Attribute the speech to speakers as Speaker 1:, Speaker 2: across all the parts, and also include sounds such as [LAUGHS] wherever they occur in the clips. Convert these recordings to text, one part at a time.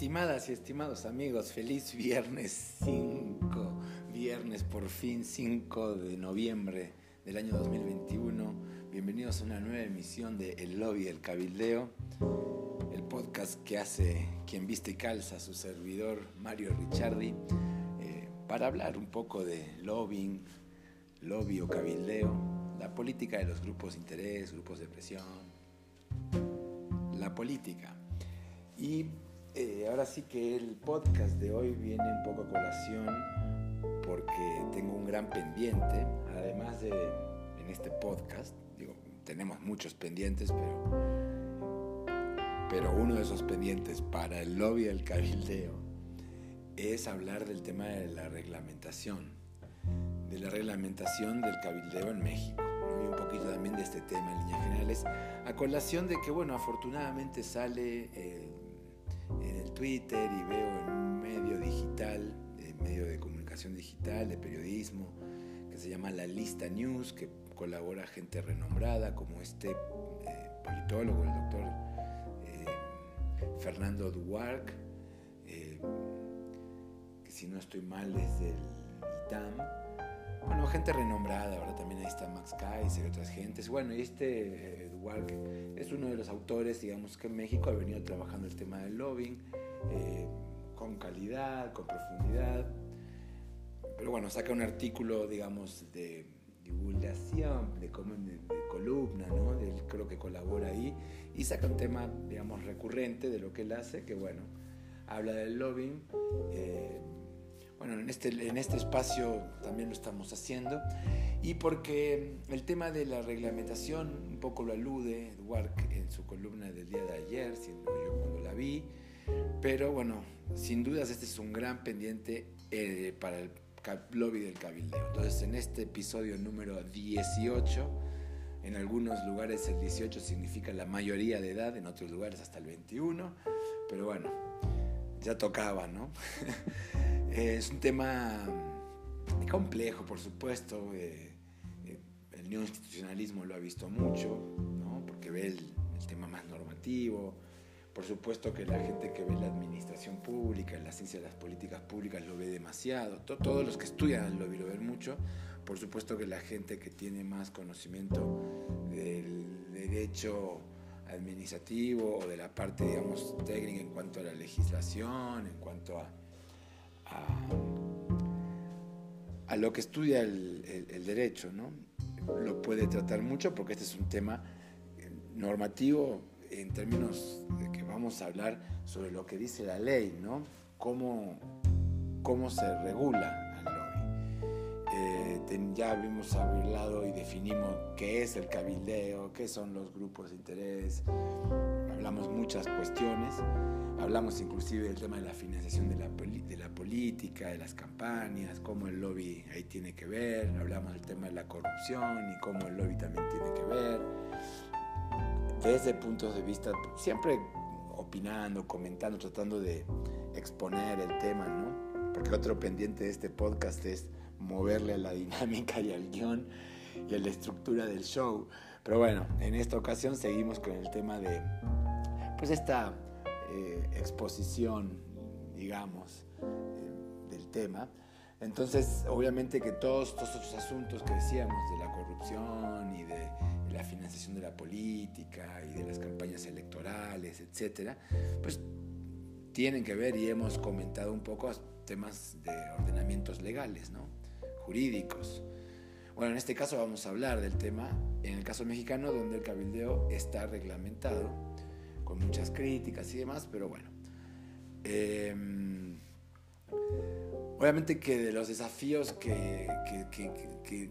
Speaker 1: Estimadas y estimados amigos, feliz viernes 5, viernes por fin 5 de noviembre del año 2021. Bienvenidos a una nueva emisión de El Lobby el Cabildeo, el podcast que hace quien viste y calza su servidor Mario Ricciardi, eh, para hablar un poco de lobbying, lobby o cabildeo, la política de los grupos de interés, grupos de presión, la política. Y eh, ahora sí que el podcast de hoy viene un poco a colación porque tengo un gran pendiente, además de en este podcast, digo, tenemos muchos pendientes, pero, pero uno de esos pendientes para el lobby del cabildeo es hablar del tema de la reglamentación, de la reglamentación del cabildeo en México y un poquito también de este tema en líneas generales, a colación de que, bueno, afortunadamente sale... Eh, Twitter y veo en un medio digital, en medio de comunicación digital, de periodismo, que se llama La Lista News, que colabora gente renombrada como este eh, politólogo, el doctor eh, Fernando Duarc, eh, que si no estoy mal es del ITAM. Bueno, gente renombrada, ahora también ahí está Max Kaiser y otras gentes. Bueno, y este Duarc es uno de los autores, digamos, que en México ha venido trabajando el tema del lobbying eh, con calidad, con profundidad. Pero bueno, saca un artículo, digamos, de divulgación, de, de columna, ¿no? creo que colabora ahí y saca un tema, digamos, recurrente de lo que él hace, que bueno, habla del lobbying. Eh, bueno, en este, en este espacio también lo estamos haciendo. Y porque el tema de la reglamentación un poco lo alude Edward en su columna del día de ayer, yo cuando la vi, pero bueno, sin dudas este es un gran pendiente eh, para el lobby del cabildeo. Entonces en este episodio número 18, en algunos lugares el 18 significa la mayoría de edad, en otros lugares hasta el 21, pero bueno, ya tocaba, ¿no? [LAUGHS] Eh, es un tema complejo, por supuesto. Eh, el neoinstitucionalismo lo ha visto mucho, ¿no? Porque ve el tema más normativo, por supuesto que la gente que ve la administración pública, la ciencia de las políticas públicas lo ve demasiado. Todos los que estudian lo, ven mucho. Por supuesto que la gente que tiene más conocimiento del derecho administrativo o de la parte, digamos, técnica en cuanto a la legislación, en cuanto a, a, lo que estudia el, el derecho, ¿no? Lo puede tratar mucho porque este es un tema eh, normativo en términos de que vamos a hablar sobre lo que dice la ley, ¿no? Cómo, cómo se regula el lobby. Eh, ya habíamos hablado y definimos qué es el cabildeo, qué son los grupos de interés, hablamos muchas cuestiones, hablamos inclusive del tema de la financiación de la, de la política, de las campañas, cómo el lobby ahí tiene que ver, hablamos del tema de la corrupción y cómo el lobby también tiene que ver desde puntos de vista, siempre opinando, comentando, tratando de exponer el tema, ¿no? Porque otro pendiente de este podcast es moverle a la [LAUGHS] dinámica y al guión y a la estructura del show. Pero bueno, en esta ocasión seguimos con el tema de, pues esta eh, exposición, digamos, eh, del tema. Entonces, obviamente que todos, todos estos asuntos que decíamos de la corrupción y de la financiación de la política y de las campañas electorales, etcétera, pues tienen que ver y hemos comentado un poco temas de ordenamientos legales, ¿no? jurídicos. Bueno, en este caso vamos a hablar del tema en el caso mexicano donde el cabildeo está reglamentado con muchas críticas y demás, pero bueno. Em, obviamente que de los desafíos que, que, que,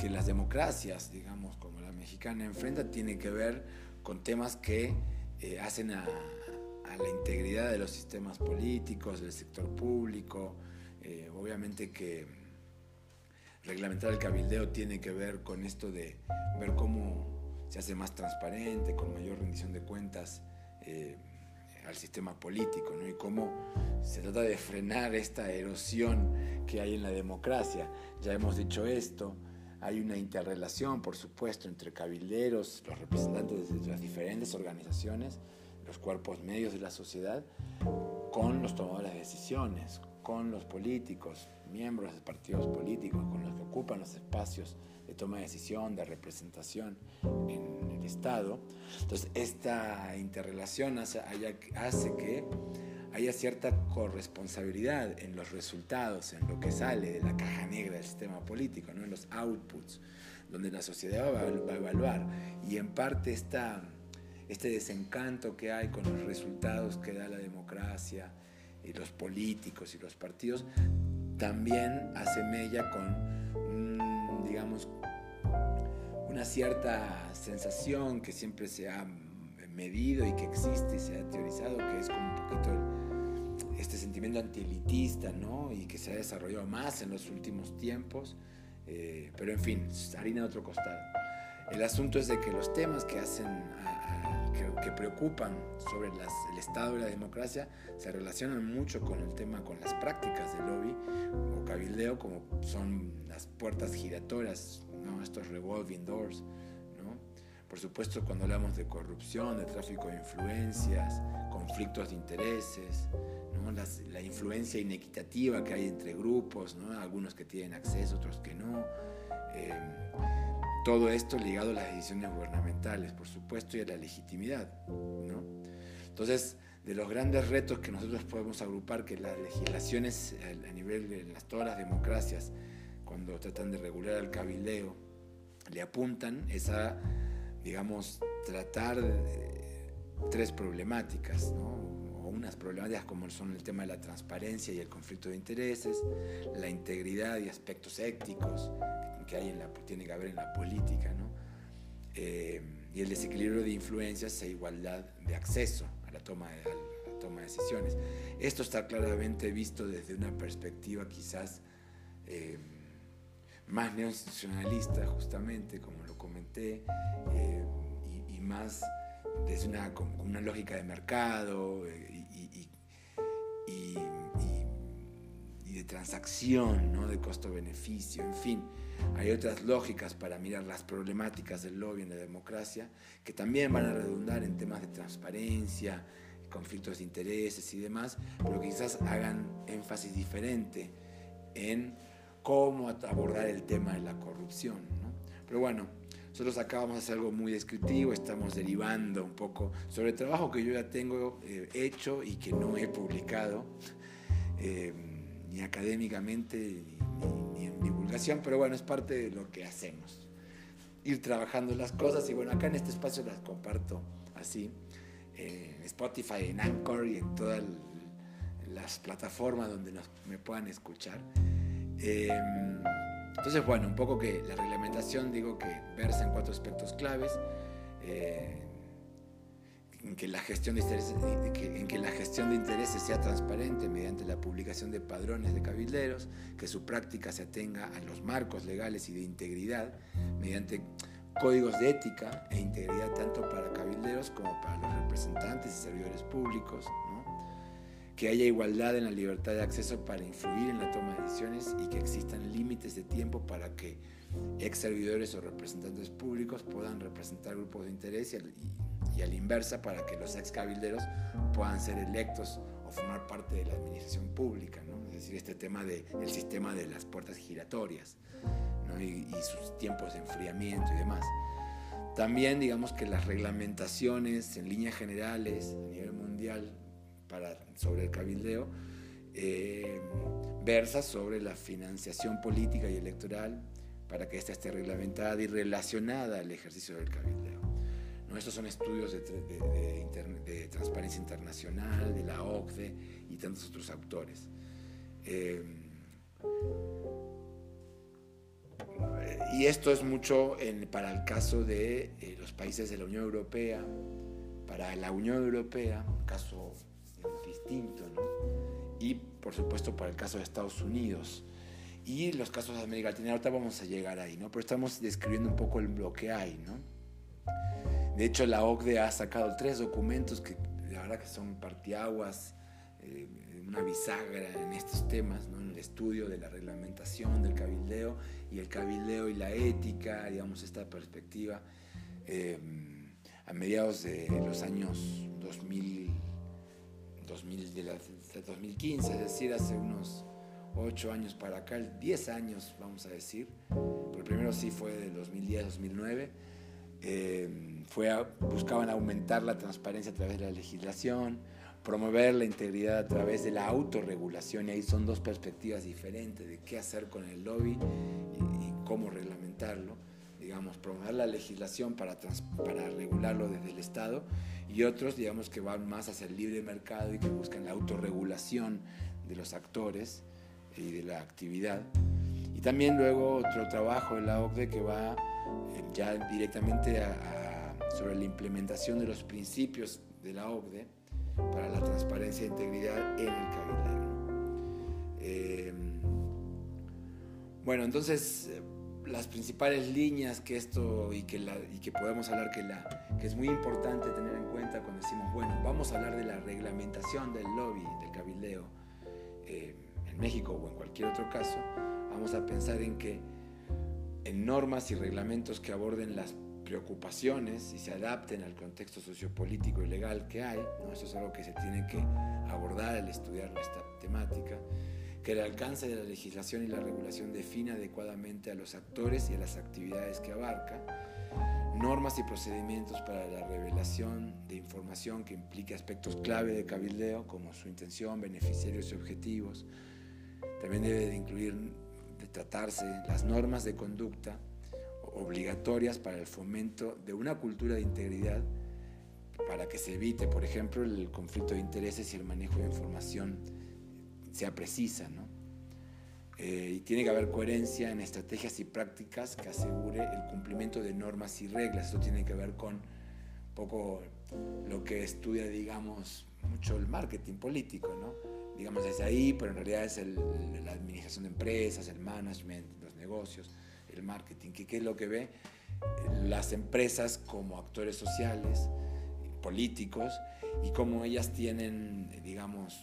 Speaker 1: que las democracias, digamos, mexicana enfrenta tiene que ver con temas que eh, hacen a, la integridad de los sistemas políticos, del sector público. Eh, obviamente que reglamentar el cabildeo tiene que ver con esto de ver cómo se hace más transparente, con mayor rendición de cuentas eh, al sistema político, Y cómo se trata de frenar esta erosión que hay en la democracia. Ya hemos dicho esto. Hay una interrelación, por supuesto, entre cabileros, los representantes de las diferentes organizaciones, los cuerpos medios de la sociedad, con los tomadores de decisiones, con los políticos, miembros de partidos políticos, con los que ocupan los espacios de toma de decisión, de representación en el Estado. Entonces, esta interrelación hace que haya cierta corresponsabilidad en los resultados, en lo que sale de la caja negra del sistema político, ¿no? en los outputs, donde la sociedad va, a evaluar. Y en parte está este desencanto que hay con los resultados que da la democracia y los políticos y los partidos, también hace con, digamos, una cierta sensación que siempre se ha medido y que existe y se ha teorizado, que es como un poquito este sentimiento antielitista, ¿no? Y que se ha desarrollado más en los últimos tiempos. Eh, pero en fin, harina de otro costado. El asunto es de que los temas que hacen, que, preocupan sobre el Estado y la democracia se relacionan mucho con el tema, con las prácticas de lobby o cabildeo, como son las puertas giratorias, ¿no? estos revolving doors. ¿no? Por supuesto, cuando hablamos de corrupción, de tráfico de influencias, conflictos de intereses, la influencia inequitativa que hay entre grupos, algunos que tienen acceso, otros que no. Eh, todo esto ligado a las decisiones gubernamentales, por supuesto, y a la legitimidad. Entonces, de los grandes retos que nosotros podemos agrupar, que las legislaciones a nivel de las, todas las democracias, cuando tratan de regular el cabildeo, le apuntan es a, digamos, tratar tres problemáticas, ¿no? unas problemáticas como son el tema de la transparencia y el conflicto de intereses, la integridad y aspectos éticos que hay en la, tiene que haber en la política, ¿no? Eh, y el desequilibrio de influencias e igualdad de acceso a la toma de, toma de decisiones. Esto está claramente visto desde una perspectiva quizás eh, más neoinstitucionalista, justamente, como lo comenté, eh, y, más desde una, lógica de mercado transacción, ¿no? de costo-beneficio, en fin. Hay otras lógicas para mirar las problemáticas del lobby en la democracia que también van a redundar en temas de transparencia, conflictos de intereses y demás, pero quizás hagan énfasis diferente en cómo abordar el tema de la corrupción. ¿no? Pero bueno, nosotros acá vamos a hacer algo muy descriptivo, estamos derivando un poco sobre el trabajo que yo ya tengo eh, hecho y que no he publicado. Eh, académicamente ni, en divulgación, pero bueno, es parte de lo que hacemos. Ir trabajando las cosas y bueno, acá en este espacio las comparto así. en eh, Spotify, en Anchor y en todas las plataformas donde me puedan escuchar. Em, entonces, bueno, un poco que la reglamentación, digo que versa en cuatro aspectos claves. Eh, en que la gestión de intereses, eh, en que la gestión de intereses sea transparente mediante la publicación de padrones de cabilderos, que su práctica se atenga a los marcos legales y de integridad mediante códigos de ética e integridad tanto para cabilderos como para los representantes y servidores públicos, que haya igualdad en la libertad de acceso para influir en la toma de decisiones y que existan límites de tiempo para que ex servidores o representantes públicos puedan representar grupos de interés y, y a la inversa para que los ex cabilderos puedan ser electos o formar parte de la administración pública, ¿no? es decir, este tema del sistema de las puertas giratorias ¿no? y, sus tiempos de enfriamiento y demás. También digamos que las reglamentaciones en líneas generales a nivel mundial para, sobre el cabildeo eh, versa sobre la financiación política y electoral para que ésta esté reglamentada y relacionada al ejercicio del cabildeo. Estos son estudios de, Transparencia Internacional, de la OCDE y tantos otros autores. Em, y esto es mucho para el caso de eh, los países de la Unión Europea, para la Unión Europea, un caso distinto, ¿no? y por supuesto para el caso de Estados Unidos y los casos de América Latina. Ahorita vamos a llegar ahí, ¿no? Pero estamos describiendo un poco el, lo que hay, ¿no? De hecho, la OCDE ha sacado tres documentos que la verdad que son partiaguas, eh, una bisagra en estos temas, ¿no? en el estudio de la reglamentación del cabildeo y el cabildeo y la ética, digamos, esta perspectiva. Eh, a mediados de los años 2000, 2015, es decir, hace unos 8 años para acá, 10 años vamos a decir, pero primero sí fue de 2010-2009 buscaban aumentar la transparencia a través de la legislación, promover la integridad a través de la autorregulación, y ahí son dos perspectivas diferentes de qué hacer con el lobby y, cómo reglamentarlo, digamos, promover la legislación para, regularlo desde el Estado, y otros, digamos, que van más hacia el libre mercado y que buscan la autorregulación de los actores y de la actividad. Y también luego otro trabajo de la OCDE que va eh, ya directamente a sobre la implementación de los principios de la OCDE para la transparencia e integridad en el cabildero. Eh, bueno, entonces eh, las principales líneas que esto y que, que podemos hablar que, la, que es muy importante tener en cuenta cuando decimos, bueno, vamos a hablar de la reglamentación del lobby, del cabildeo eh, en México o en cualquier otro caso, vamos a pensar en que en normas y reglamentos que aborden las ocupaciones y se adapten al contexto sociopolítico y legal que hay. ¿no? Eso es algo que se tiene que abordar al estudiar esta temática. Que el alcance de la legislación y la regulación define adecuadamente a los actores y a las actividades que abarca. Normas y procedimientos para la revelación de información que implique aspectos clave de cabildeo, como su intención, beneficiarios y objetivos. También debe de incluir, de tratarse las normas de conducta obligatorias para el fomento de una cultura de integridad para que se evite, por ejemplo, el conflicto de intereses y el manejo de información sea precisa, eh, y tiene que haber coherencia en estrategias y prácticas que asegure el cumplimiento de normas y reglas. Eso tiene que ver con poco lo que estudia, digamos, mucho el marketing político, ¿no? Digamos, es ahí, pero en realidad es la administración de empresas, el management, los negocios marketing, que qué es lo que ve las empresas como actores sociales, políticos, y cómo ellas tienen, digamos,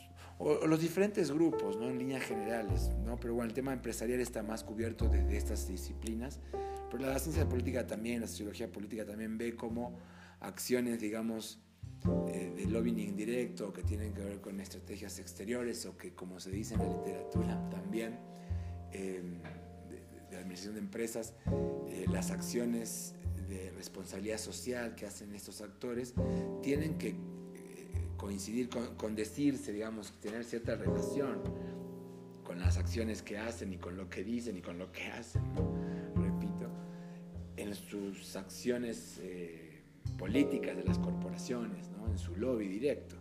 Speaker 1: los diferentes grupos, ¿no? En líneas generales, ¿no? Pero bueno, el tema empresarial está más cubierto de estas disciplinas, pero la ciencia política también, la sociología política también ve como acciones, digamos, eh, de, lobbying directo que tienen que ver con estrategias exteriores o que, como se dice en la literatura también, eh, administración de empresas, eh, las acciones de responsabilidad social que hacen estos actores, tienen que eh, coincidir con, decirse, digamos, tener cierta relación con las acciones que hacen y con lo que dicen y con lo que hacen, repito, en sus acciones eh, políticas de las corporaciones, ¿no? en su lobby directo.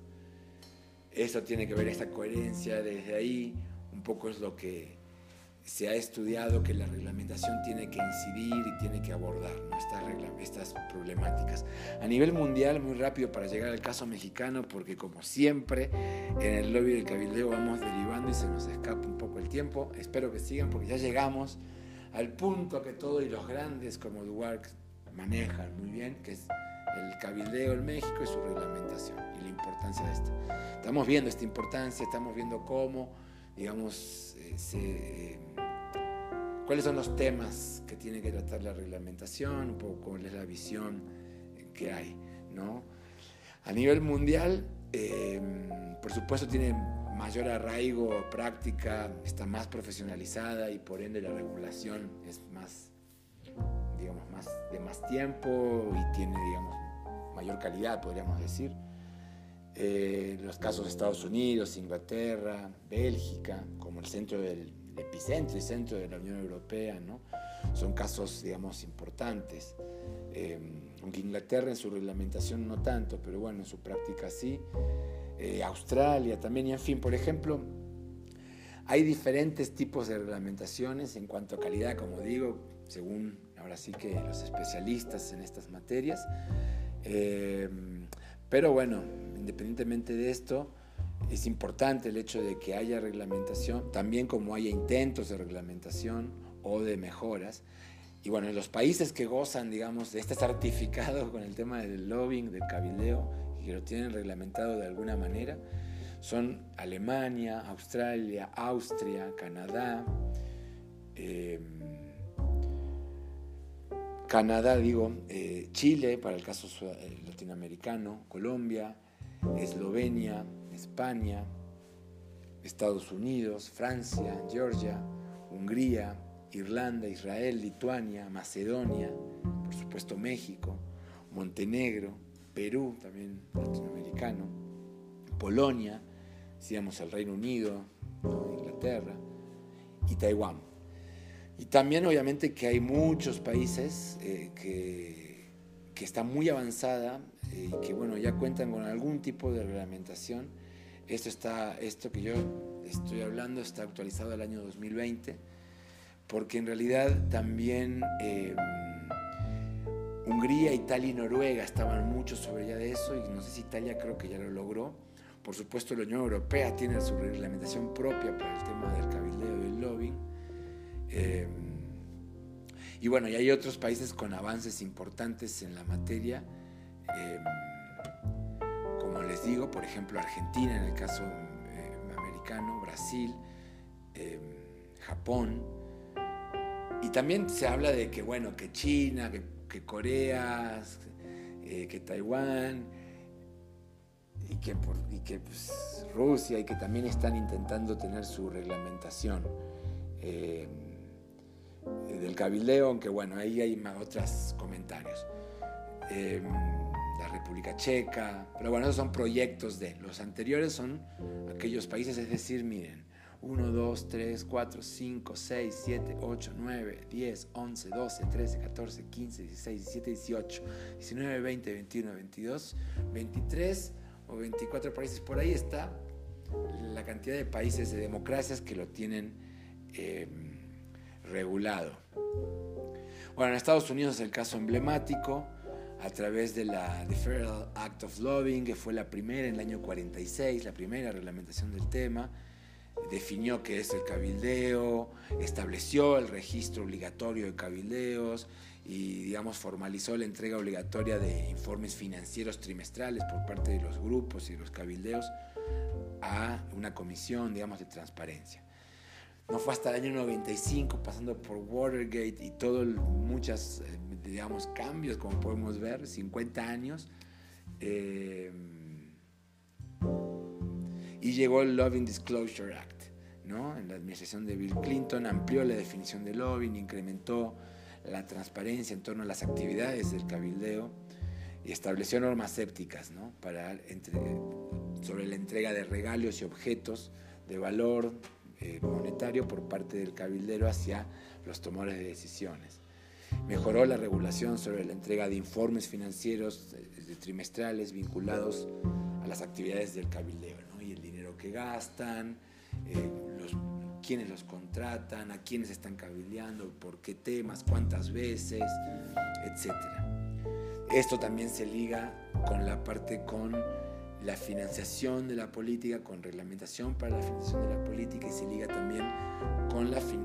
Speaker 1: Eso tiene que ver esta coherencia desde ahí, un poco es lo que se ha estudiado que la reglamentación tiene que incidir y tiene que abordar estas, problemáticas. A nivel mundial, muy rápido para llegar al caso mexicano, porque como siempre, en el lobby del cabildeo vamos derivando y se nos escapa un poco el tiempo. Espero que sigan porque ya llegamos al punto que todos y los grandes como Duarte manejan muy bien, que es el cabildeo en México y su reglamentación y la importancia de esto. Estamos viendo esta importancia, estamos viendo cómo digamos, cuáles son los temas que tiene que tratar la reglamentación, un poco cuál es la visión que hay, ¿no? A nivel mundial, em, por supuesto, tiene mayor arraigo, práctica, está más profesionalizada y por ende la regulación es más, digamos, más de más tiempo y tiene, digamos, mayor calidad, podríamos decir. Eh, los casos de Estados Unidos, Inglaterra, Bélgica, como el centro del epicentro y centro de la Unión Europea, ¿no? Son casos, digamos, importantes. Em, aunque Inglaterra en su reglamentación no tanto, pero bueno, en su práctica sí. Eh, Australia también, y en fin, por ejemplo, hay diferentes tipos de reglamentaciones en cuanto a calidad, como digo, según ahora sí que los especialistas en estas materias. Em, pero bueno, independientemente de esto, es importante el hecho de que haya reglamentación, también como haya intentos de reglamentación o de mejoras. Y bueno, los países que gozan, digamos, de este certificado con el tema del lobbying, del cabildeo, que lo tienen reglamentado de alguna manera, son Alemania, Australia, Austria, Canadá, em, Canadá, digo, eh, Chile, para el caso eh, latinoamericano, Colombia, Eslovenia, España, Estados Unidos, Francia, Georgia, Hungría, Irlanda, Israel, Lituania, Macedonia, por supuesto México, Montenegro, Perú, también latinoamericano, Polonia, decíamos el Reino Unido, Inglaterra y Taiwán. Y también obviamente que hay muchos países eh, que que está muy avanzada eh, y que bueno, ya cuentan con algún tipo de reglamentación. Esto, está, esto que yo estoy hablando está actualizado al año 2020, porque en realidad también eh, Hungría, Italia y Noruega estaban mucho sobre ya de eso, y no sé si Italia creo que ya lo logró. Por supuesto, la Unión Europea tiene su reglamentación propia para el tema del cabildeo y el lobbying. Eh, y bueno, y hay otros países con avances importantes en la materia. Em, como les digo, por ejemplo, Argentina en el caso em, americano, Brasil, em, Japón. Y también se habla de que, bueno, que China, que, Corea, eh, que Taiwán, y que, pues, Rusia, y que también están intentando tener su reglamentación del cabildeo, aunque bueno, ahí hay más otros comentarios. Em, la República Checa, pero bueno, esos son proyectos de. Los anteriores son aquellos países, es decir, miren, 1, 2, 3, 4, 5, 6, 7, 8, 9, 10, 11, 12, 13, 14, 15, 16, 17, 18, 19, 20, 21, 22, 23 o 24 países. Por ahí está la cantidad de países de democracias que lo tienen em, regulado. Bueno, en Estados Unidos es el caso emblemático a través de la Act of Lobbying que fue la primera en el año 46, la primera reglamentación del tema, definió qué es el cabildeo, estableció el registro obligatorio de cabildeos y, digamos, formalizó la entrega obligatoria de informes financieros trimestrales por parte de los grupos y los cabildeos a una comisión, digamos, de transparencia. No fue hasta el año 95, pasando por Watergate y todos muchos, eh, digamos, cambios, como podemos ver, 50 años. Em, y llegó el Loving Disclosure Act, ¿no? En la administración de Bill Clinton amplió la definición de lobbying, incrementó la transparencia en torno a las actividades del cabildeo y estableció normas sépticas, ¿no? Para sobre la entrega de regalos y objetos de valor eh, monetario por parte del cabildero hacia los tomadores de decisiones. Mejoró la regulación sobre la entrega de informes financieros eh, trimestrales vinculados a las actividades del cabildeo y el dinero que gastan, eh, los, quiénes los contratan, a quiénes están cabildeando, por qué temas, cuántas veces, etc. Esto también se liga con la parte con la financiación de la política, con reglamentación para la financiación de la política con, la fin,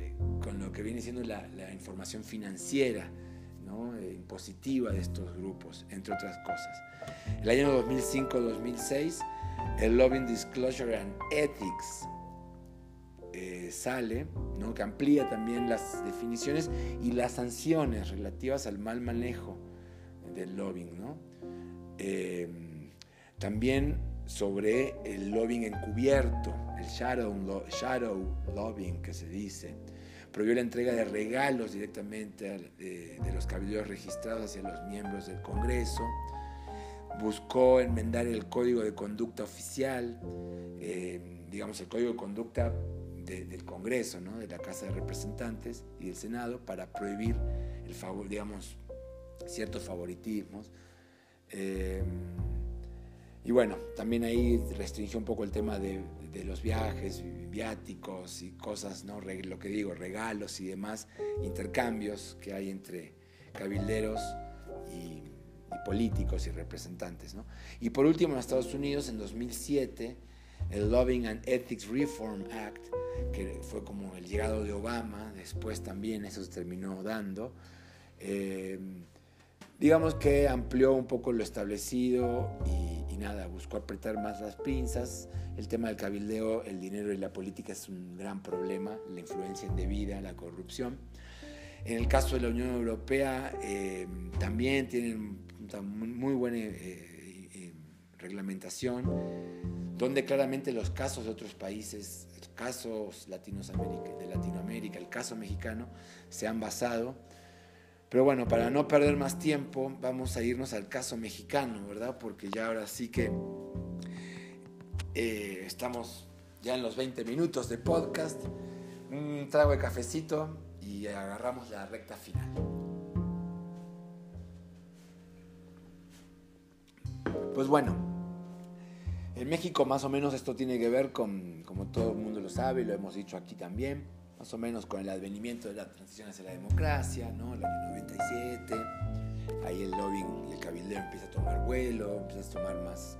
Speaker 1: eh, con, lo que viene siendo la, información financiera, eh, impositiva de estos grupos, entre otras cosas. El año 2005-2006, el lobbying Disclosure and Ethics eh, sale, que amplía también las definiciones y las sanciones relativas al mal manejo del lobbying. también sobre el lobbying encubierto, shadow, lobbying que se dice, prohibió la entrega de regalos directamente de, los caballeros registrados hacia los miembros del Congreso, buscó enmendar el código de conducta oficial, eh, digamos el código de conducta del Congreso, de la Casa de Representantes y del Senado, para prohibir el favor, digamos, ciertos favoritismos. Eh, y bueno, también ahí restringió un poco el tema de, de los viajes, viáticos y cosas, ¿no? lo que digo, regalos y demás, intercambios que hay entre cabilderos y, políticos y representantes. ¿no? Y por último, en Estados Unidos, en 2007, el Loving and Ethics Reform Act, que fue como el llegado de Obama, después también eso se terminó dando. Eh, digamos que amplió un poco lo establecido y, nada, buscó apretar más las pinzas. El tema del cabildeo, el dinero y la política es un gran problema, la influencia indebida, la corrupción. En el caso de la Unión Europea, eh, también tienen muy buena eh, eh, reglamentación, donde claramente los casos de otros países, casos de Latinoamérica, el caso mexicano, se han basado pero bueno, para no perder más tiempo, vamos a irnos al caso mexicano, ¿verdad? Porque ya ahora sí que eh, estamos ya en los 20 minutos de podcast. Un trago de cafecito y agarramos la recta final. Pues bueno, en México más o menos esto tiene que ver con, como todo el mundo lo sabe, y lo hemos dicho aquí también, más o menos con el advenimiento de la transición hacia la democracia, ¿no? El año 97, ahí el lobbying y el cabildeo empieza a tomar vuelo, empieza a tomar más,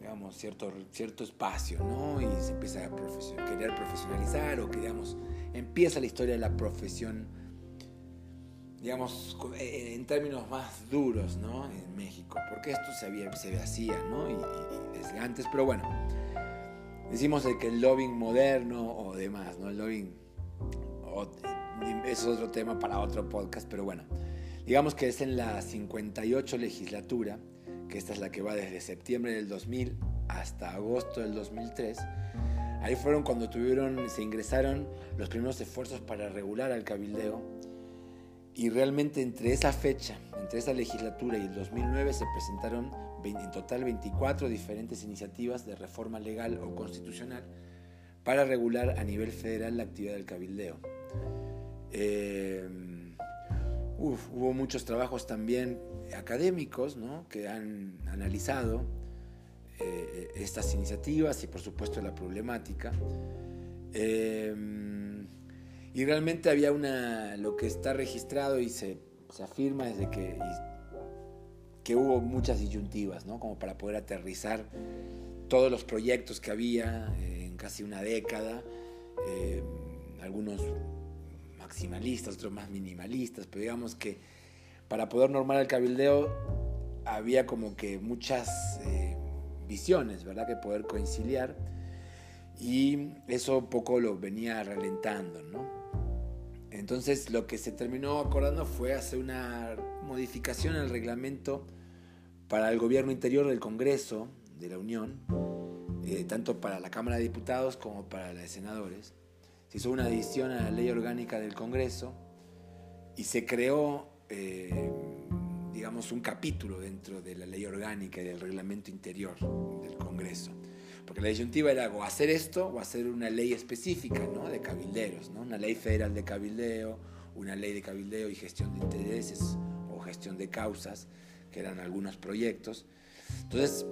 Speaker 1: digamos, cierto, cierto espacio, ¿no? Y se empieza a querer profesionalizar o que, digamos, empieza la historia de la profesión, digamos, eh, eh, en términos más duros, ¿no? En México, porque esto se, se hacía, ¿no? y desde antes, pero bueno decimos el que el lobbying moderno o demás, ¿no? El lobbying eh, es otro tema para otro podcast, pero bueno, digamos que es en la 58 legislatura, que esta es la que va desde septiembre del 2000 hasta agosto del 2003. Ahí fueron cuando tuvieron, se ingresaron los primeros esfuerzos para regular al cabildeo. Y realmente entre esa fecha, entre esa legislatura y el 2009 se presentaron en total 24 diferentes iniciativas de reforma legal o constitucional para regular a nivel federal la actividad del cabildeo. Eh, hubo muchos trabajos también académicos que han analizado eh, estas iniciativas y por supuesto la problemática. Eh, y realmente había una, lo que está registrado y se, se afirma desde que que hubo muchas disyuntivas, ¿no? Como para poder aterrizar todos los proyectos que había eh, en casi una década, eh, algunos maximalistas, otros más minimalistas, pero digamos que para poder normar el cabildeo había como que muchas eh, visiones, ¿verdad? Que poder conciliar y eso un poco lo venía ralentando, ¿no? Entonces lo que se terminó acordando fue hacer una modificación al reglamento para el gobierno interior del Congreso de la Unión, eh, tanto para la Cámara de Diputados como para la de Senadores. Se hizo una adición a la ley orgánica del Congreso y se creó, eh, digamos, un capítulo dentro de la ley orgánica y del reglamento interior del Congreso. Porque la disyuntiva era o hacer esto o hacer una ley específica ¿no? de cabilderos, ¿no? una ley federal de cabildeo, una ley de cabildeo y gestión de intereses o gestión de causas que eran algunos proyectos. Entonces,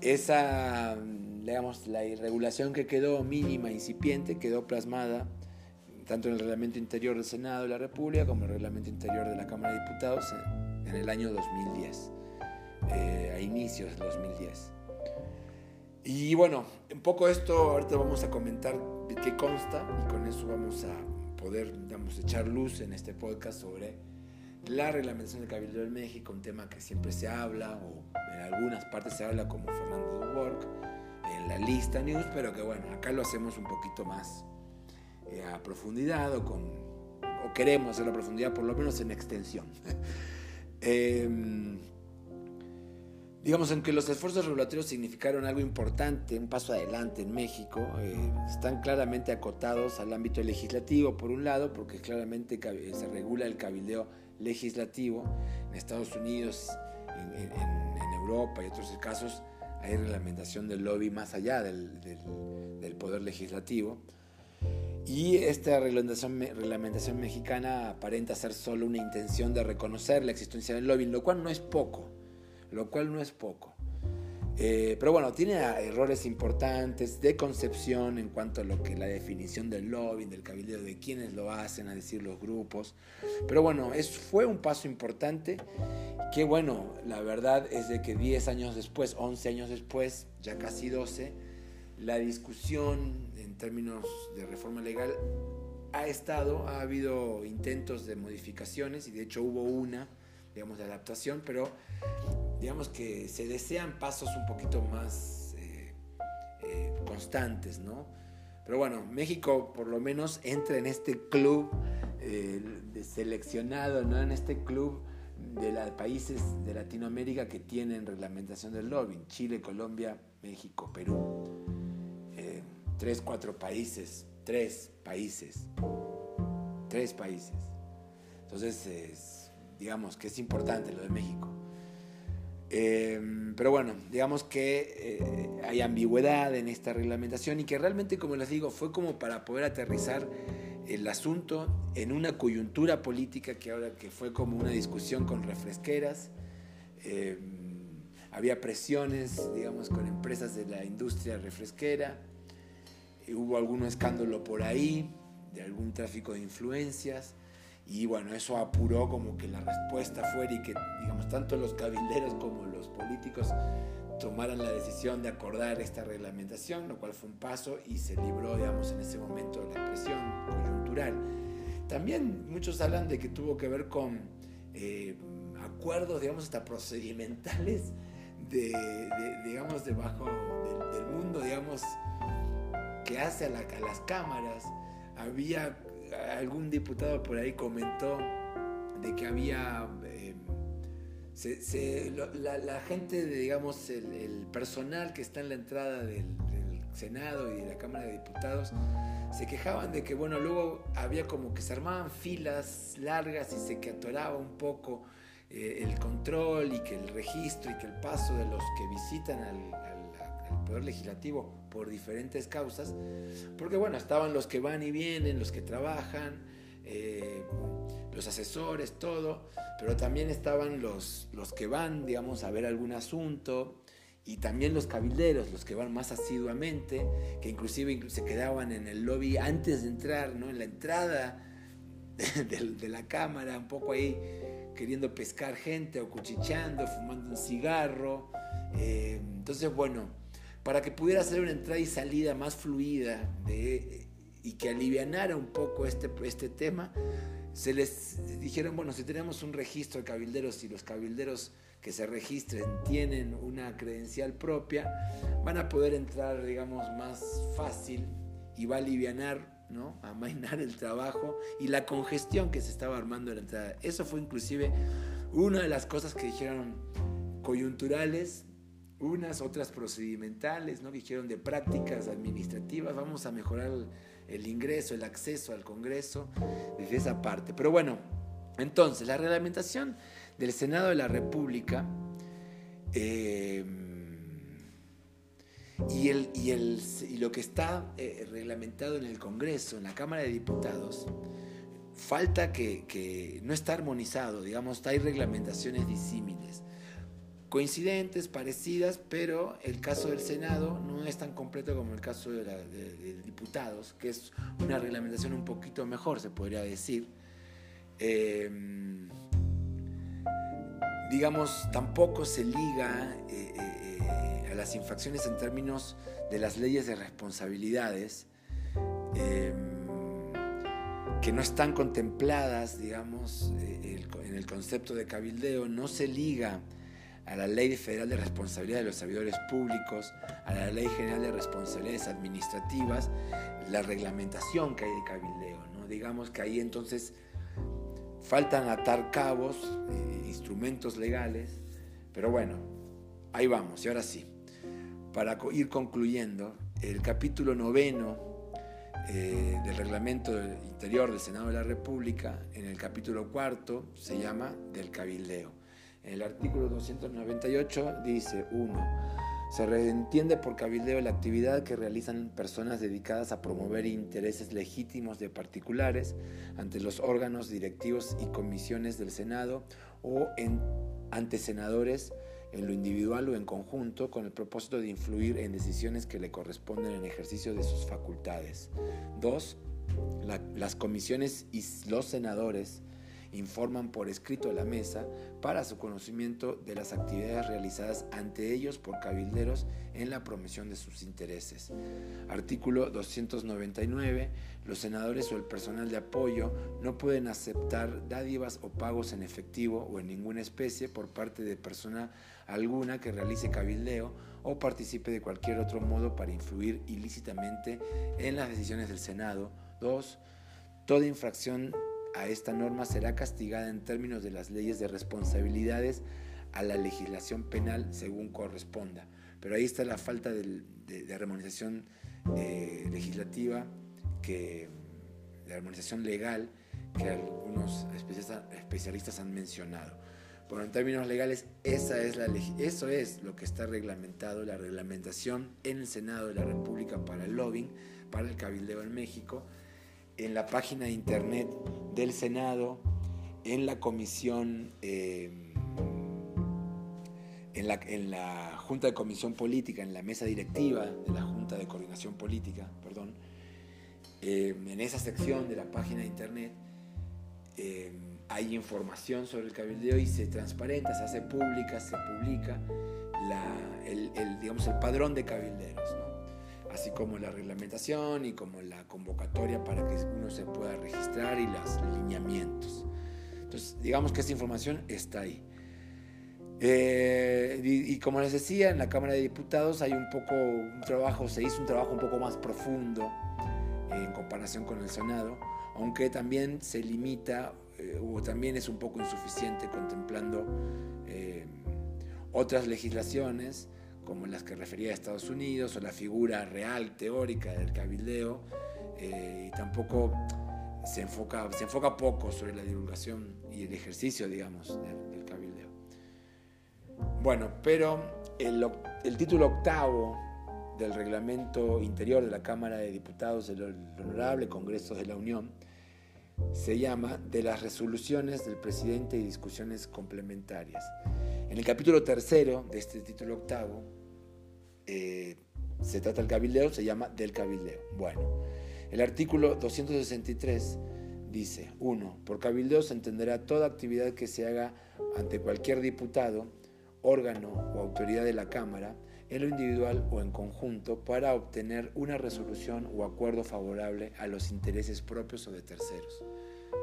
Speaker 1: esa, digamos, la irregulación que quedó mínima, incipiente, quedó plasmada tanto en el reglamento interior del Senado de la República como en el reglamento interior de la Cámara de Diputados en el año 2010, eh, a inicios del 2010. Y bueno, un poco esto ahorita vamos a comentar de qué consta y con eso vamos a poder, digamos, echar luz en este podcast sobre la reglamentación del Cabildo en México, un tema que siempre se habla, o en algunas partes se habla como Fernando Work, en la lista news, pero que bueno, acá lo hacemos un poquito más eh, a profundidad o con o queremos hacerlo a profundidad, por lo menos en extensión. [LAUGHS] Em, digamos, aunque los esfuerzos regulatorios significaron algo importante, un paso adelante en México, eh, están claramente acotados al ámbito legislativo, por un lado, porque claramente se regula el cabildeo legislativo. En Estados Unidos, en, Europa y otros casos, hay reglamentación del lobby más allá del, poder legislativo. Y esta reglamentación, mexicana aparenta ser solo una intención de reconocer la existencia del lobby, lo cual no es poco, lo cual no es poco. Eh, pero bueno, tiene ah, errores importantes de concepción en cuanto a lo que la definición del lobby, del cabildeo, de quienes lo hacen, a decir los grupos. Pero bueno, es, fue un paso importante que bueno, la verdad es de que 10 años después, 11 años después, ya casi 12, la discusión en términos de reforma legal ha estado, ha habido intentos de modificaciones y de hecho hubo una, digamos, de adaptación, pero digamos que se desean pasos un poquito más eh, eh, constantes, ¿no? Pero bueno, México por lo menos entra en este club eh, seleccionado, ¿no? En este club de los países de Latinoamérica que tienen reglamentación del lobbying, Chile, Colombia, México, Perú. tres, cuatro países, tres países, tres países. Entonces, digamos que es importante lo de México. Em, pero bueno, digamos que eh, hay ambigüedad en esta reglamentación y que realmente, como les digo, fue como para poder aterrizar el asunto en una coyuntura política que ahora que fue como una discusión con refresqueras. Em, había presiones, digamos, con empresas de la industria refresquera. hubo algún escándalo por ahí, de algún tráfico de influencias. Y bueno, eso apuró como que la respuesta fuera y que, digamos, tanto los cabilderos como los políticos tomaran la decisión de acordar esta reglamentación, lo cual fue un paso y se libró, digamos, en ese momento de la presión coyuntural. También muchos hablan de que tuvo que ver con eh, acuerdos, digamos, hasta procedimentales, de, digamos, debajo del, mundo, digamos, que hace a las cámaras. Había algún diputado por ahí comentó de que había... Eh, la, gente, digamos, el, personal que está en la entrada del, Senado y de la Cámara de Diputados, se quejaban de que, bueno, luego había como que se armaban filas largas y se que atoraba un poco eh, el control y que el registro y que el paso de los que visitan al legislativo por diferentes causas, porque bueno, estaban los que van y vienen, los que trabajan, eh, los asesores, todo, pero también estaban los, los que van, digamos, a ver algún asunto, y también los cabilderos, los que van más asiduamente, que inclusive se quedaban en el lobby antes de entrar, ¿no? en la entrada [LAUGHS] de, la cámara, un poco ahí queriendo pescar gente o cuchicheando, fumando un cigarro. Eh, entonces, bueno, para que pudiera hacer una entrada y salida más fluida y que alivianara un poco este, este tema, se les dijeron, bueno, si tenemos un registro de cabilderos y los cabilderos que se registren tienen una credencial propia, van a poder entrar, digamos, más fácil y va a alivianar, ¿no? [LAUGHS] A mainar el trabajo y la congestión que se estaba armando en la entrada. Eso fue inclusive una de las cosas que dijeron coyunturales unas, otras procedimentales, ¿no? que hicieron de prácticas administrativas, vamos a mejorar el, ingreso, el acceso al Congreso desde esa parte. Pero bueno, entonces, la reglamentación del Senado de la República em, y, el, el, lo que está eh, reglamentado en el Congreso, en la Cámara de Diputados, falta que, que no está armonizado, digamos, hay reglamentaciones disímiles coincidentes, parecidas, pero el caso del Senado no es tan completo como el caso de, diputados, que es una reglamentación un poquito mejor, se podría decir. Em, digamos, tampoco se liga eh, eh, eh, a las infracciones en términos de las leyes de responsabilidades em, que no están contempladas, digamos, en el concepto de cabildeo, no se liga a la Ley Federal de Responsabilidad de los Servidores Públicos, a la Ley General de Responsabilidades Administrativas, la reglamentación que hay de cabildeo. ¿no? Digamos que ahí entonces faltan atar cabos, eh, instrumentos legales, pero bueno, ahí vamos. Y ahora sí, para ir concluyendo, el capítulo noveno eh, del reglamento interior del Senado de la República, en el capítulo cuarto, se llama del cabildeo. El artículo 298 dice 1. Se reentiende por cabildeo la actividad que realizan personas dedicadas a promover intereses legítimos de particulares ante los órganos directivos y comisiones del Senado o ante senadores en lo individual o en conjunto con el propósito de influir en decisiones que le corresponden en ejercicio de sus facultades. 2. las comisiones y los senadores informan por escrito a la mesa para su conocimiento de las actividades realizadas ante ellos por cabilderos en la promoción de sus intereses. Artículo 299. Los senadores o el personal de apoyo no pueden aceptar dádivas o pagos en efectivo o en ninguna especie por parte de persona alguna que realice cabildeo o participe de cualquier otro modo para influir ilícitamente en las decisiones del Senado. 2. Toda infracción a esta norma será castigada en términos de las leyes de responsabilidades a la legislación penal según corresponda. Pero ahí está la falta de, de, armonización eh, legislativa, que, de armonización legal que algunos especialistas han mencionado. Bueno, en términos legales, esa es eso es lo que está reglamentado, la reglamentación en el Senado de la República para el lobbying, para el cabildeo en México, en la página de internet del Senado, en la comisión, em, en, la, en, la, Junta de Comisión Política, en la mesa directiva de la Junta de Coordinación Política, perdón, em, en esa sección de la página de internet em, hay información sobre el cabildeo y se transparenta, se hace pública, se publica el, digamos, el padrón de cabilderos. ¿no? así como la reglamentación y como la convocatoria para que uno se pueda registrar y los lineamientos. Entonces, digamos que esa información está ahí. Eh, y, como les decía, en la Cámara de Diputados hay un poco trabajo, se hizo un trabajo un poco más profundo eh, en comparación con el Senado, aunque también se limita eh, o también es un poco insuficiente contemplando otras legislaciones como las que refería a Estados Unidos, o la figura real, teórica del cabildeo, eh, y tampoco se enfoca, se enfoca poco sobre la divulgación y el ejercicio, digamos, del, cabildeo. Bueno, pero el, el, título octavo del reglamento interior de la Cámara de Diputados del Honorable Congreso de la Unión, se llama De las resoluciones del presidente y discusiones complementarias. En el capítulo tercero de este título octavo, eh, se trata el cabildeo, se llama del cabildeo. Bueno, el artículo 263 dice, 1. Por cabildeo se entenderá toda actividad que se haga ante cualquier diputado, órgano o autoridad de la Cámara, en lo individual o en conjunto, para obtener una resolución o acuerdo favorable a los intereses propios o de terceros.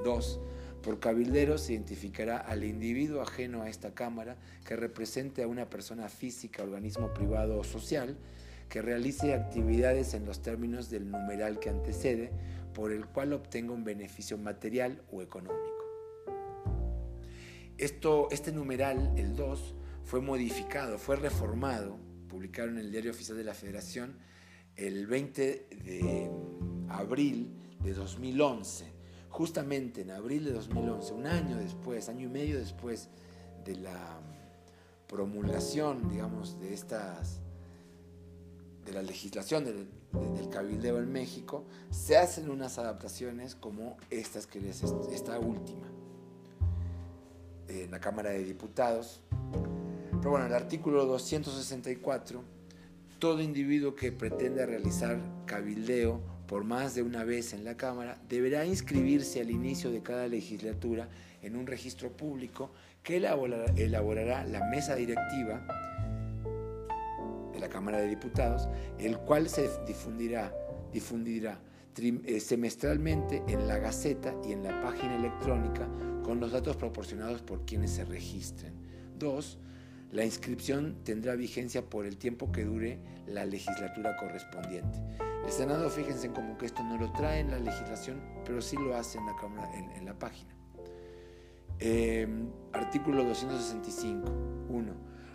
Speaker 1: 2. Por cabildero se identificará al individuo ajeno a esta Cámara que represente a una persona física, organismo privado o social que realice actividades en los términos del numeral que antecede, por el cual obtenga un beneficio material o económico. Esto, este numeral, el 2, fue modificado, fue reformado, publicaron en el Diario Oficial de la Federación el 20 de abril de 2011 justamente en abril de 2011, un año después, año y medio después de la promulgación, digamos, de estas de la legislación del, cabildeo en México, se hacen unas adaptaciones como estas que esta última en la Cámara de Diputados. Pero bueno, el artículo 264, todo individuo que pretenda realizar cabildeo por más de una vez en la Cámara, deberá inscribirse al inicio de cada legislatura en un registro público que elaborará, la mesa directiva de la Cámara de Diputados, el cual se difundirá, eh, semestralmente en la Gaceta y en la página electrónica con los datos proporcionados por quienes se registren. Dos, La inscripción tendrá vigencia por el tiempo que dure la legislatura correspondiente. El Senado, fíjense como que esto no lo trae en la legislación, pero sí lo hace en la, cámara, en, la página. Em, artículo 265. 1.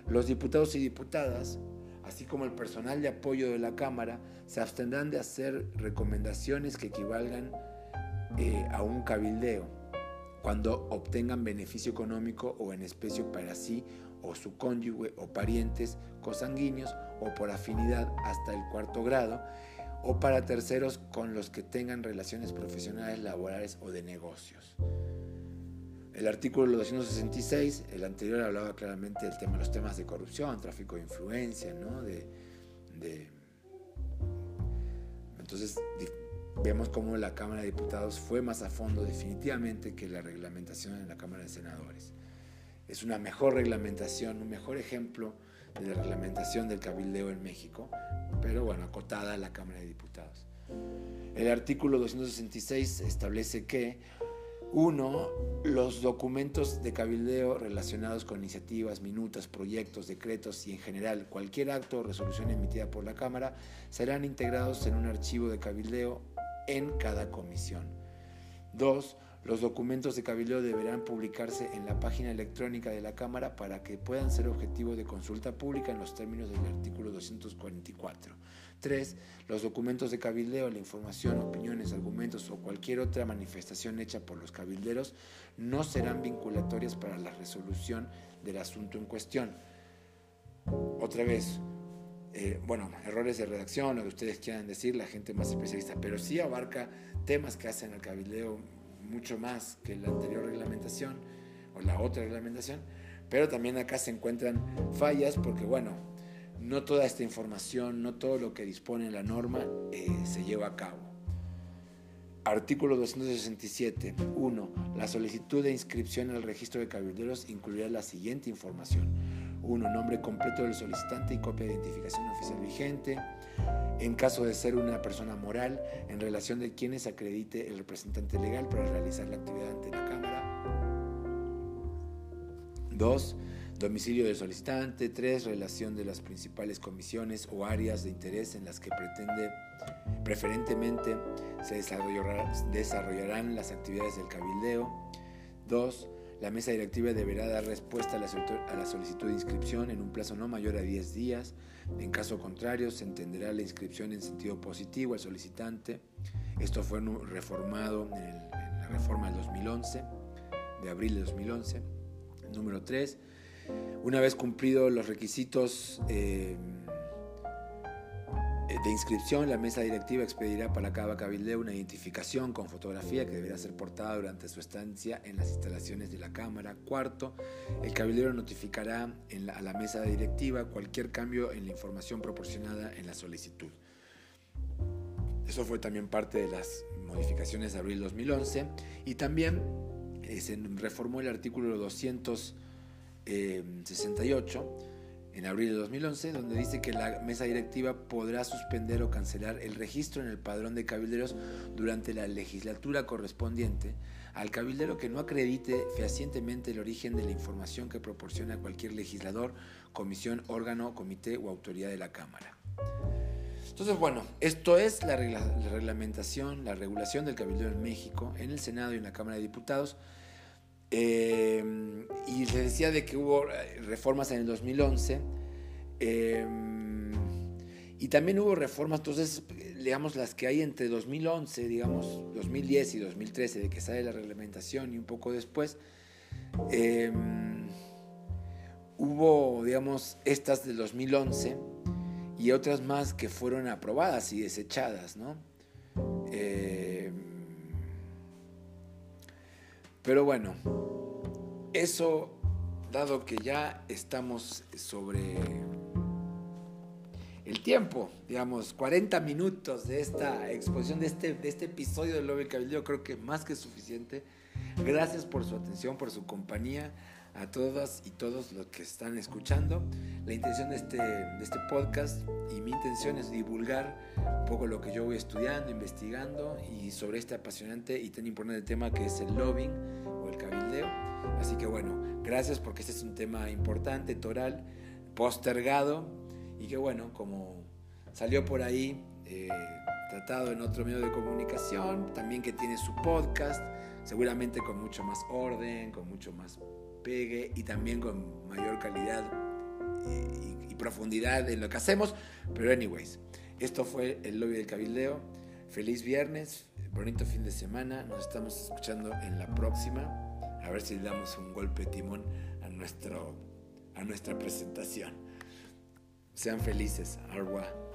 Speaker 1: Los diputados y diputadas, así como el personal de apoyo de la Cámara, se abstendrán de hacer recomendaciones que equivalgan eh, a un cabildeo cuando obtengan beneficio económico o en especie para sí o su cónyuge o parientes cosanguíneos o por afinidad hasta el cuarto grado o para terceros con los que tengan relaciones profesionales, laborales o de negocios. El artículo 266, el anterior hablaba claramente del tema, los temas de corrupción, tráfico de influencia, ¿no? De, de... Entonces vemos cómo la Cámara de Diputados fue más a fondo definitivamente que la reglamentación en la Cámara de Senadores. Es una mejor reglamentación, un mejor ejemplo de la reglamentación del cabildeo en México, pero bueno, acotada a la Cámara de Diputados. El artículo 266 establece que 1. Los documentos de cabildeo relacionados con iniciativas, minutas, proyectos, decretos y en general cualquier acto o resolución emitida por la Cámara serán integrados en un archivo de cabildeo en cada comisión. 2. Los documentos de cabildeo deberán publicarse en la página electrónica de la Cámara para que puedan ser objetivo de consulta pública en los términos del artículo 244. Tres, Los documentos de cabildeo, la información, opiniones, argumentos o cualquier otra manifestación hecha por los cabilderos no serán vinculatorias para la resolución del asunto en cuestión. Otra vez, eh, bueno, errores de redacción, lo que ustedes quieran decir, la gente más especialista, pero sí abarca temas que hacen al cabildeo mucho más que la anterior reglamentación o la otra reglamentación, pero también acá se encuentran fallas porque, bueno, no toda esta información, no todo lo que dispone la norma eh, se lleva a cabo. Artículo 267. 1. La solicitud de inscripción al registro de cabilderos incluirá la siguiente información. 1. Nombre completo del solicitante y copia de identificación oficial vigente en caso de ser una persona moral, en relación de quienes acredite el representante legal para realizar la actividad ante la Cámara. 2. Domicilio del solicitante. 3. Relación de las principales comisiones o áreas de interés en las que pretende preferentemente se desarrollarán las actividades del cabildeo. 2. La mesa directiva deberá dar respuesta a la solicitud de inscripción en un plazo no mayor a 10 días. En caso contrario, se entenderá la inscripción en sentido positivo al solicitante. Esto fue reformado en, la reforma del 2011, de abril de 2011. Número 3. Una vez cumplidos los requisitos eh, eh, de inscripción, la mesa directiva expedirá para cada cabildeo una identificación con fotografía que deberá ser portada durante su estancia en las instalaciones de la Cámara. Cuarto, el cabildero notificará a la mesa directiva cualquier cambio en la información proporcionada en la solicitud. Eso fue también parte de las modificaciones de abril 2011 y también eh, se reformó el artículo 268 en abril de 2011, donde dice que la mesa directiva podrá suspender o cancelar el registro en el padrón de cabilderos durante la legislatura correspondiente al cabildero que no acredite fehacientemente el origen de la información que proporciona cualquier legislador, comisión, órgano, comité o autoridad de la Cámara. Entonces, bueno, esto es la, reglamentación, la regulación del cabildero en México, en el Senado y en la Cámara de Diputados. Em, y se decía de que hubo eh, reformas en el 2011. Em, y también hubo reformas, entonces, digamos, las que hay entre 2011, digamos, 2010 y 2013, de que sale la reglamentación y un poco después, em, hubo, digamos, estas del 2011 y otras más que fueron aprobadas y desechadas, ¿no? Pero bueno, eso, dado que ya estamos sobre el tiempo, digamos, 40 minutos de esta exposición, de este, de este episodio de Love y yo creo que más que suficiente. Gracias por su atención, por su compañía, a todas y todos los que están escuchando la intención este, de este, podcast y mi intención es divulgar un poco lo que yo voy estudiando, investigando y sobre este apasionante y tan importante tema que es el lobbying o el cabildeo. Así que bueno, gracias porque este es un tema importante, toral, postergado y que bueno, como salió por ahí, eh, tratado en otro medio de comunicación, también que tiene su podcast, seguramente con mucho más orden, con mucho más pegue y también con mayor calidad y, profundidad en lo que hacemos. Pero anyways, esto fue el lobby del cabildeo. Feliz viernes, bonito fin de semana. Nos estamos escuchando en la próxima. A ver si le damos un golpe de timón a, nuestro, a nuestra presentación. Sean felices. Arwa.